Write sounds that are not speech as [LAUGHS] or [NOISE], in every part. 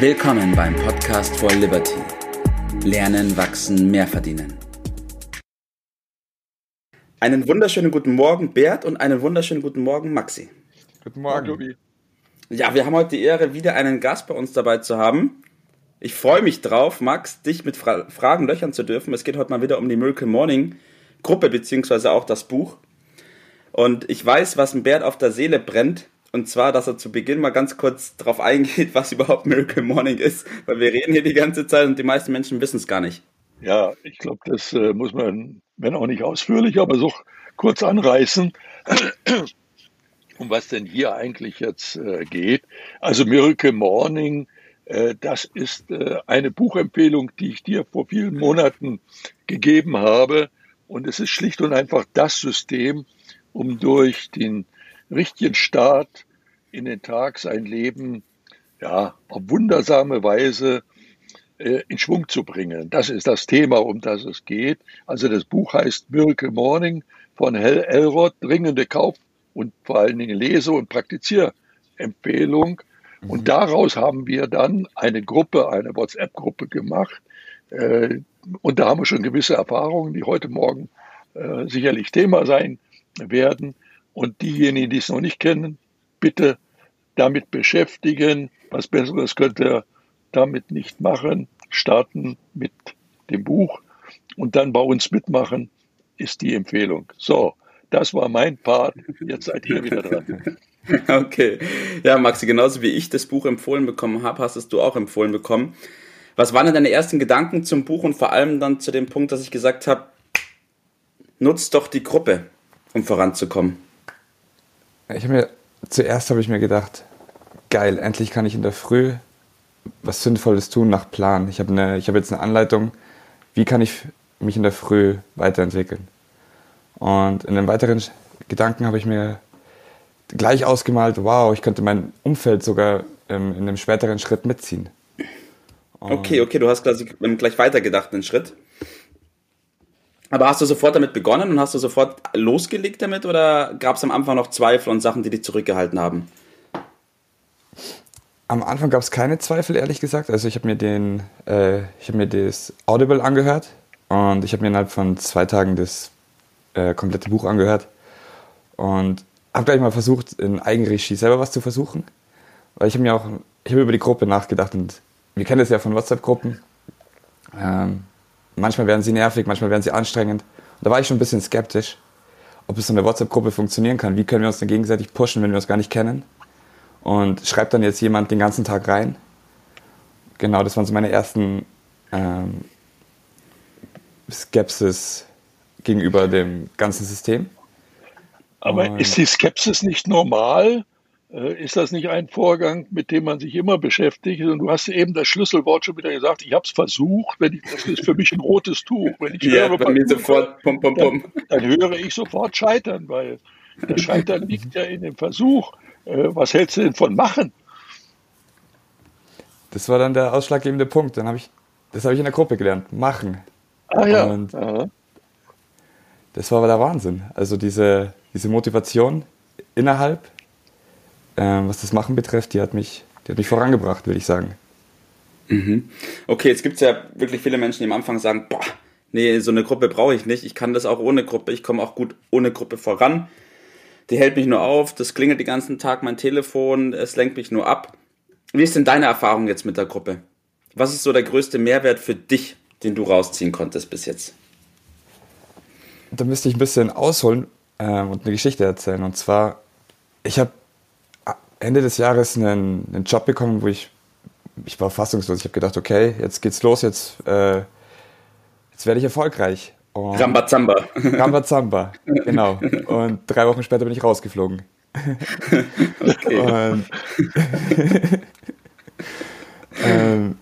Willkommen beim Podcast for Liberty. Lernen, wachsen, mehr verdienen. Einen wunderschönen guten Morgen, Bert, und einen wunderschönen guten Morgen, Maxi. Guten Morgen, Tobi. Ja, wir haben heute die Ehre, wieder einen Gast bei uns dabei zu haben. Ich freue mich drauf, Max, dich mit Fra Fragen löchern zu dürfen. Es geht heute mal wieder um die Miracle Morning Gruppe, beziehungsweise auch das Buch. Und ich weiß, was ein Bert auf der Seele brennt. Und zwar, dass er zu Beginn mal ganz kurz darauf eingeht, [LAUGHS] was überhaupt Miracle Morning ist, weil wir reden hier die ganze Zeit und die meisten Menschen wissen es gar nicht. Ja, ich glaube, das äh, muss man, wenn auch nicht ausführlich, aber so kurz anreißen, [CLEARS THROAT] um was denn hier eigentlich jetzt äh, geht. Also Miracle Morning, äh, das ist äh, eine Buchempfehlung, die ich dir vor vielen Monaten gegeben habe. Und es ist schlicht und einfach das System, um durch den richtigen Start in den Tag sein Leben ja, auf wundersame Weise äh, in Schwung zu bringen. Das ist das Thema, um das es geht. Also das Buch heißt Miracle Morning von Hell Elrod, dringende Kauf- und vor allen Dingen Lese- und Praktizierempfehlung. Mhm. Und daraus haben wir dann eine Gruppe, eine WhatsApp-Gruppe gemacht. Äh, und da haben wir schon gewisse Erfahrungen, die heute Morgen äh, sicherlich Thema sein werden. Und diejenigen, die es noch nicht kennen, bitte damit beschäftigen. Was Besseres könnt ihr damit nicht machen. Starten mit dem Buch und dann bei uns mitmachen, ist die Empfehlung. So, das war mein Part. Jetzt seid ihr wieder dran. [LAUGHS] Okay. Ja, Maxi, genauso wie ich das Buch empfohlen bekommen habe, hast es du auch empfohlen bekommen. Was waren denn deine ersten Gedanken zum Buch und vor allem dann zu dem Punkt, dass ich gesagt habe, nutzt doch die Gruppe, um voranzukommen? Ich habe mir, zuerst habe ich mir gedacht, geil, endlich kann ich in der Früh was Sinnvolles tun nach Plan. Ich habe eine, ich habe jetzt eine Anleitung, wie kann ich mich in der Früh weiterentwickeln. Und in den weiteren Gedanken habe ich mir gleich ausgemalt, wow, ich könnte mein Umfeld sogar ähm, in einem späteren Schritt mitziehen. Und okay, okay, du hast quasi gleich weitergedacht, einen Schritt. Aber hast du sofort damit begonnen und hast du sofort losgelegt damit oder gab es am Anfang noch Zweifel und Sachen, die dich zurückgehalten haben? Am Anfang gab es keine Zweifel, ehrlich gesagt. Also ich habe mir den, äh, ich habe mir das Audible angehört und ich habe mir innerhalb von zwei Tagen das äh, komplette Buch angehört und habe gleich mal versucht, in Eigenregie selber was zu versuchen. Weil ich habe mir auch, ich habe über die Gruppe nachgedacht und wir kennen das ja von WhatsApp-Gruppen. Ähm, manchmal werden sie nervig, manchmal werden sie anstrengend. Und da war ich schon ein bisschen skeptisch, ob es so eine WhatsApp-Gruppe funktionieren kann. Wie können wir uns denn gegenseitig pushen, wenn wir uns gar nicht kennen? Und schreibt dann jetzt jemand den ganzen Tag rein? Genau, das waren so meine ersten ähm, Skepsis gegenüber dem ganzen System. Aber Und ist die Skepsis nicht normal? Äh, ist das nicht ein Vorgang, mit dem man sich immer beschäftigt? Und du hast eben das Schlüsselwort schon wieder gesagt. Ich habe es versucht. Wenn ich, das ist für mich ein rotes Tuch. Wenn ich ja, höre, bei mir sofort pum, pum, pum. Dann, dann, höre ich sofort Scheitern, weil das Scheitern [LAUGHS] liegt ja in dem Versuch. Äh, was hältst du denn von machen? Das war dann der ausschlaggebende Punkt. Dann habe ich, das habe ich in der Gruppe gelernt. Machen. Ah ja. Und das war aber der Wahnsinn. Also diese, diese Motivation innerhalb was das Machen betrifft, die hat mich, die hat mich vorangebracht, würde ich sagen. Mhm. Okay, jetzt gibt es ja wirklich viele Menschen, die am Anfang sagen, boah, nee, so eine Gruppe brauche ich nicht. Ich kann das auch ohne Gruppe. Ich komme auch gut ohne Gruppe voran. Die hält mich nur auf, das klingelt den ganzen Tag mein Telefon, es lenkt mich nur ab. Wie ist denn deine Erfahrung jetzt mit der Gruppe? Was ist so der größte Mehrwert für dich, den du rausziehen konntest bis jetzt? Da müsste ich ein bisschen ausholen äh, und eine Geschichte erzählen. Und zwar, ich habe Ende des Jahres einen, einen Job bekommen, wo ich, ich war fassungslos. Ich habe gedacht, okay, jetzt geht's los, jetzt, äh, jetzt werde ich erfolgreich. Und Rambazamba. Rambazamba, [LAUGHS] genau. Und drei Wochen später bin ich rausgeflogen. Okay. [LAUGHS] [LAUGHS] Ähm,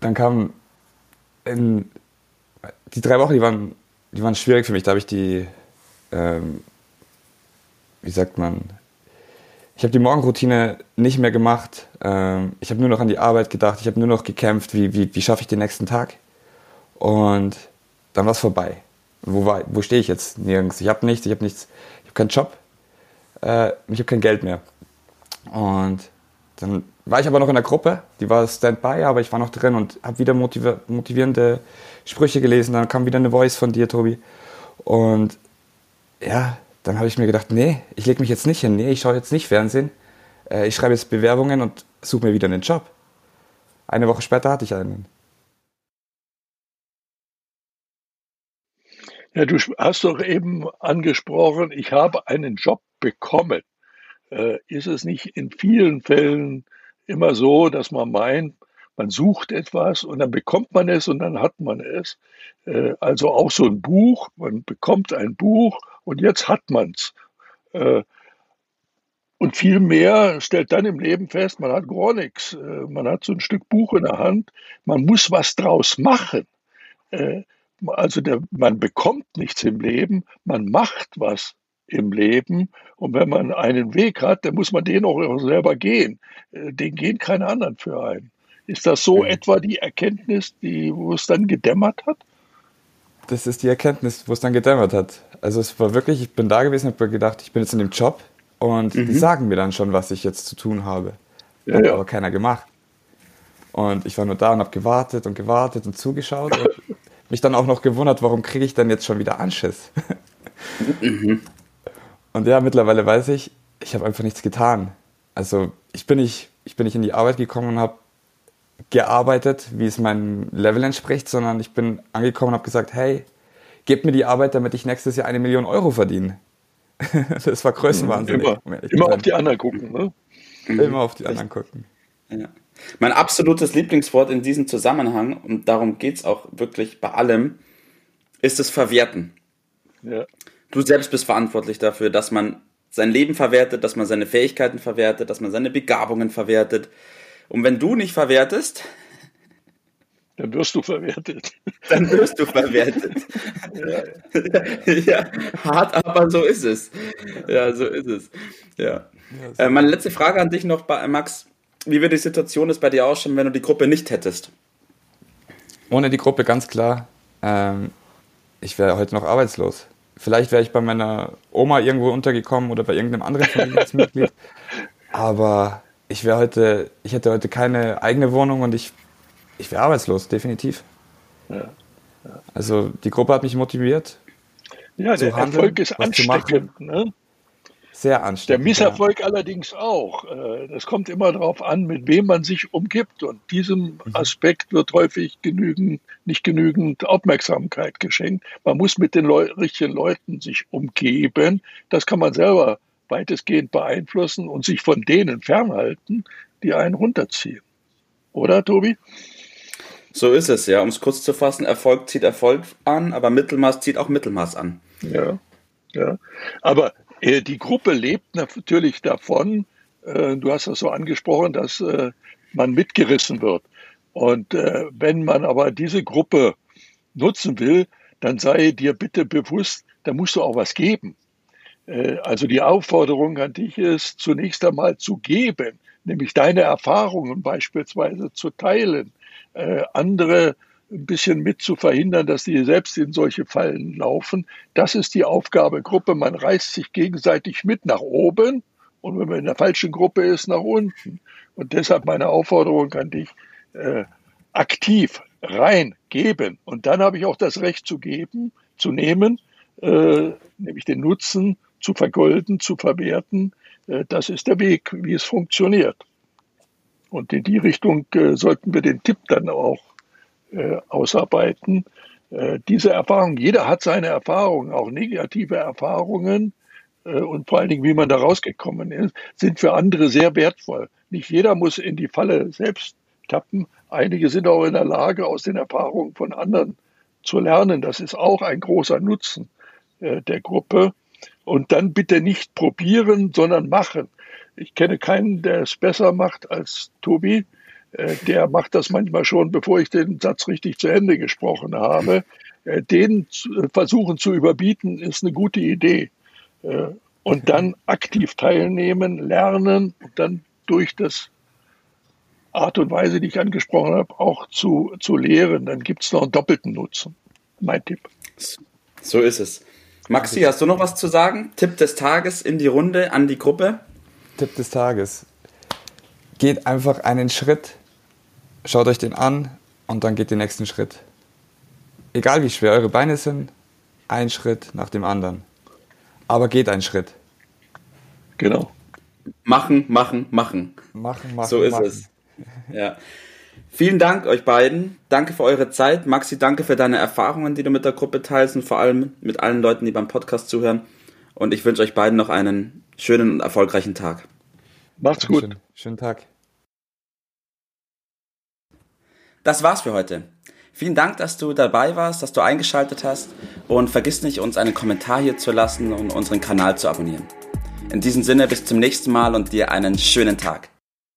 dann kam in, die drei Wochen, die waren, die waren schwierig für mich. Da habe ich die, ähm, wie sagt man, ich habe die Morgenroutine nicht mehr gemacht. Ähm, ich habe nur noch an die Arbeit gedacht. Ich habe nur noch gekämpft, wie, wie, wie schaffe ich den nächsten Tag. Und dann war es vorbei. Wo, wo stehe ich jetzt? Nirgends. Ich habe nichts, ich habe nichts, ich habe keinen Job, äh, ich habe kein Geld mehr. Und dann war ich aber noch in der Gruppe, die war Standby, aber ich war noch drin und habe wieder motiv motivierende Sprüche gelesen. Dann kam wieder eine Voice von dir, Tobi. Und ja, dann habe ich mir gedacht, nee, ich lege mich jetzt nicht hin, nee, ich schaue jetzt nicht Fernsehen. Äh, ich schreibe jetzt Bewerbungen und suche mir wieder einen Job. Eine Woche später hatte ich einen. Ja, du hast doch eben angesprochen, ich habe einen Job bekommen. Äh, ist es nicht in vielen Fällen immer so, dass man meint, man sucht etwas und dann bekommt man es und dann hat man es. Äh, also auch so ein Buch, man bekommt ein Buch und jetzt hat man es. Äh, und viel mehr stellt dann im Leben fest, man hat gar nichts. Äh, man hat so ein Stück Buch in der Hand, man muss was draus machen. Äh, also der, man bekommt nichts im Leben, man macht was im Leben. Und wenn man einen Weg hat, dann muss man den auch selber gehen. Äh, den gehen keine anderen für einen. Ist das so mhm. etwa die Erkenntnis, die, wo es dann gedämmert hat? Das ist die Erkenntnis, wo es dann gedämmert hat. Also es war wirklich, ich bin da gewesen und habe gedacht, ich bin jetzt in dem Job und mhm. die sagen mir dann schon, was ich jetzt zu tun habe. Ja, hat ja. aber keiner gemacht. Und ich war nur da und habe gewartet und gewartet und zugeschaut und [LAUGHS] mich dann auch noch gewundert, warum kriege ich dann jetzt schon wieder Anschiss. Mhm. Und ja, mittlerweile weiß ich, ich habe einfach nichts getan. Also ich bin nicht, ich bin nicht in die Arbeit gekommen und habe gearbeitet, wie es meinem Level entspricht, sondern ich bin angekommen und habe gesagt, hey, gebt mir die Arbeit, damit ich nächstes Jahr eine Million Euro verdiene. [LAUGHS] das war Größenwahnsinn. Immer, um immer auf die anderen gucken, ne? Immer auf die anderen gucken. Ja. Mein absolutes Lieblingswort in diesem Zusammenhang, und darum geht es auch wirklich bei allem, ist das Verwerten. Ja. Du selbst bist verantwortlich dafür, dass man sein Leben verwertet, dass man seine Fähigkeiten verwertet, dass man seine Begabungen verwertet. Und wenn du nicht verwertest, dann wirst du verwertet. [LAUGHS] Dann wirst du verwertet. ja, ja, hart, aber so ist es. Ja, so ist es. Ja. Äh, meine letzte Frage an dich noch, Max. Wie würde die Situation jetzt bei dir ausschauen, wenn du die Gruppe nicht hättest? Ohne die Gruppe ganz klar. Ähm, ich wäre heute noch arbeitslos. Vielleicht wäre ich bei meiner Oma irgendwo untergekommen oder bei irgendeinem anderen Familienmitglied. [LAUGHS] Aber ich wäre heute, ich hätte heute keine eigene Wohnung und ich, ich wäre arbeitslos, definitiv. Ja, ja. Also die Gruppe hat mich motiviert. Ja, der handeln, Erfolg ist ansteckend. Ne? Sehr anstrengend. Der Misserfolg ja. allerdings auch. Äh, das kommt immer darauf an, mit wem man sich umgibt. Und diesem mhm. Aspekt wird häufig genügend, nicht genügend Aufmerksamkeit geschenkt. Man muss mit den Leu richtigen Leuten sich umgeben. Das kann man selber weitestgehend beeinflussen und sich von denen fernhalten, die einen runterziehen. Oder, Tobi? So ist es, ja. Um es kurz zu fassen, Erfolg zieht Erfolg an, aber Mittelmaß zieht auch Mittelmaß an. Ja, ja. Aber äh, die Gruppe lebt natürlich davon, äh, du hast das so angesprochen, dass äh, man mitgerissen wird. Und wenn man aber diese Gruppe nutzen will, dann sei dir bitte bewusst, da musst du auch was geben. Also die Aufforderung an dich ist, zunächst einmal zu geben, nämlich deine Erfahrungen beispielsweise zu teilen, andere ein bisschen mit zu verhindern, dass die selbst in solche Fallen laufen. Das ist die Aufgabe Gruppe. Man reißt sich gegenseitig mit nach oben und wenn man in der falschen Gruppe ist, nach unten. Und deshalb meine Aufforderung an dich, äh, aktiv reingeben. Und dann habe ich auch das Recht zu geben, zu nehmen, äh, nämlich den Nutzen zu vergolden, zu verwerten. Äh, das ist der Weg, wie es funktioniert. Und in die Richtung äh, sollten wir den Tipp dann auch äh, ausarbeiten. Diese Erfahrung, jeder hat seine Erfahrungen, auch negative Erfahrungen und vor allen Dingen, wie man da rausgekommen ist, sind für andere sehr wertvoll. Nicht jeder muss in die Falle selbst tappen. Einige sind auch in der Lage, aus den Erfahrungen von anderen zu lernen. Das ist auch ein großer Nutzen der Gruppe. Und dann bitte nicht probieren, sondern machen. Ich kenne keinen, der es besser macht als Tobi. Äh, der macht das manchmal schon, bevor ich den Satz richtig zu Ende gesprochen habe. Äh, den äh, versuchen zu überbieten, ist eine gute Idee. Und dann aktiv teilnehmen, lernen und dann durch das Art und Weise, die ich angesprochen habe, auch zu, zu lehren. Dann gibt es noch einen doppelten Nutzen. Mein Tipp. So ist es. Maxi, hast du noch was zu sagen? Tipp des Tages in die Runde an die Gruppe? Tipp des Tages geht einfach einen Schritt, schaut euch den an und dann geht den nächsten Schritt. Egal wie schwer eure Beine sind, ein Schritt nach dem anderen. Aber geht einen Schritt. Genau. Machen, machen, machen. Machen, machen. So ist machen. es. Ja. Vielen Dank euch beiden. Danke für eure Zeit. Maxi, danke für deine Erfahrungen, die du mit der Gruppe teilst und vor allem mit allen Leuten, die beim Podcast zuhören. Und ich wünsche euch beiden noch einen schönen und erfolgreichen Tag. Macht's gut. Schönen, schönen Tag. Das war's für heute. Vielen Dank, dass du dabei warst, dass du eingeschaltet hast und vergiss nicht, uns einen Kommentar hier zu lassen und unseren Kanal zu abonnieren. In diesem Sinne bis zum nächsten Mal und dir einen schönen Tag.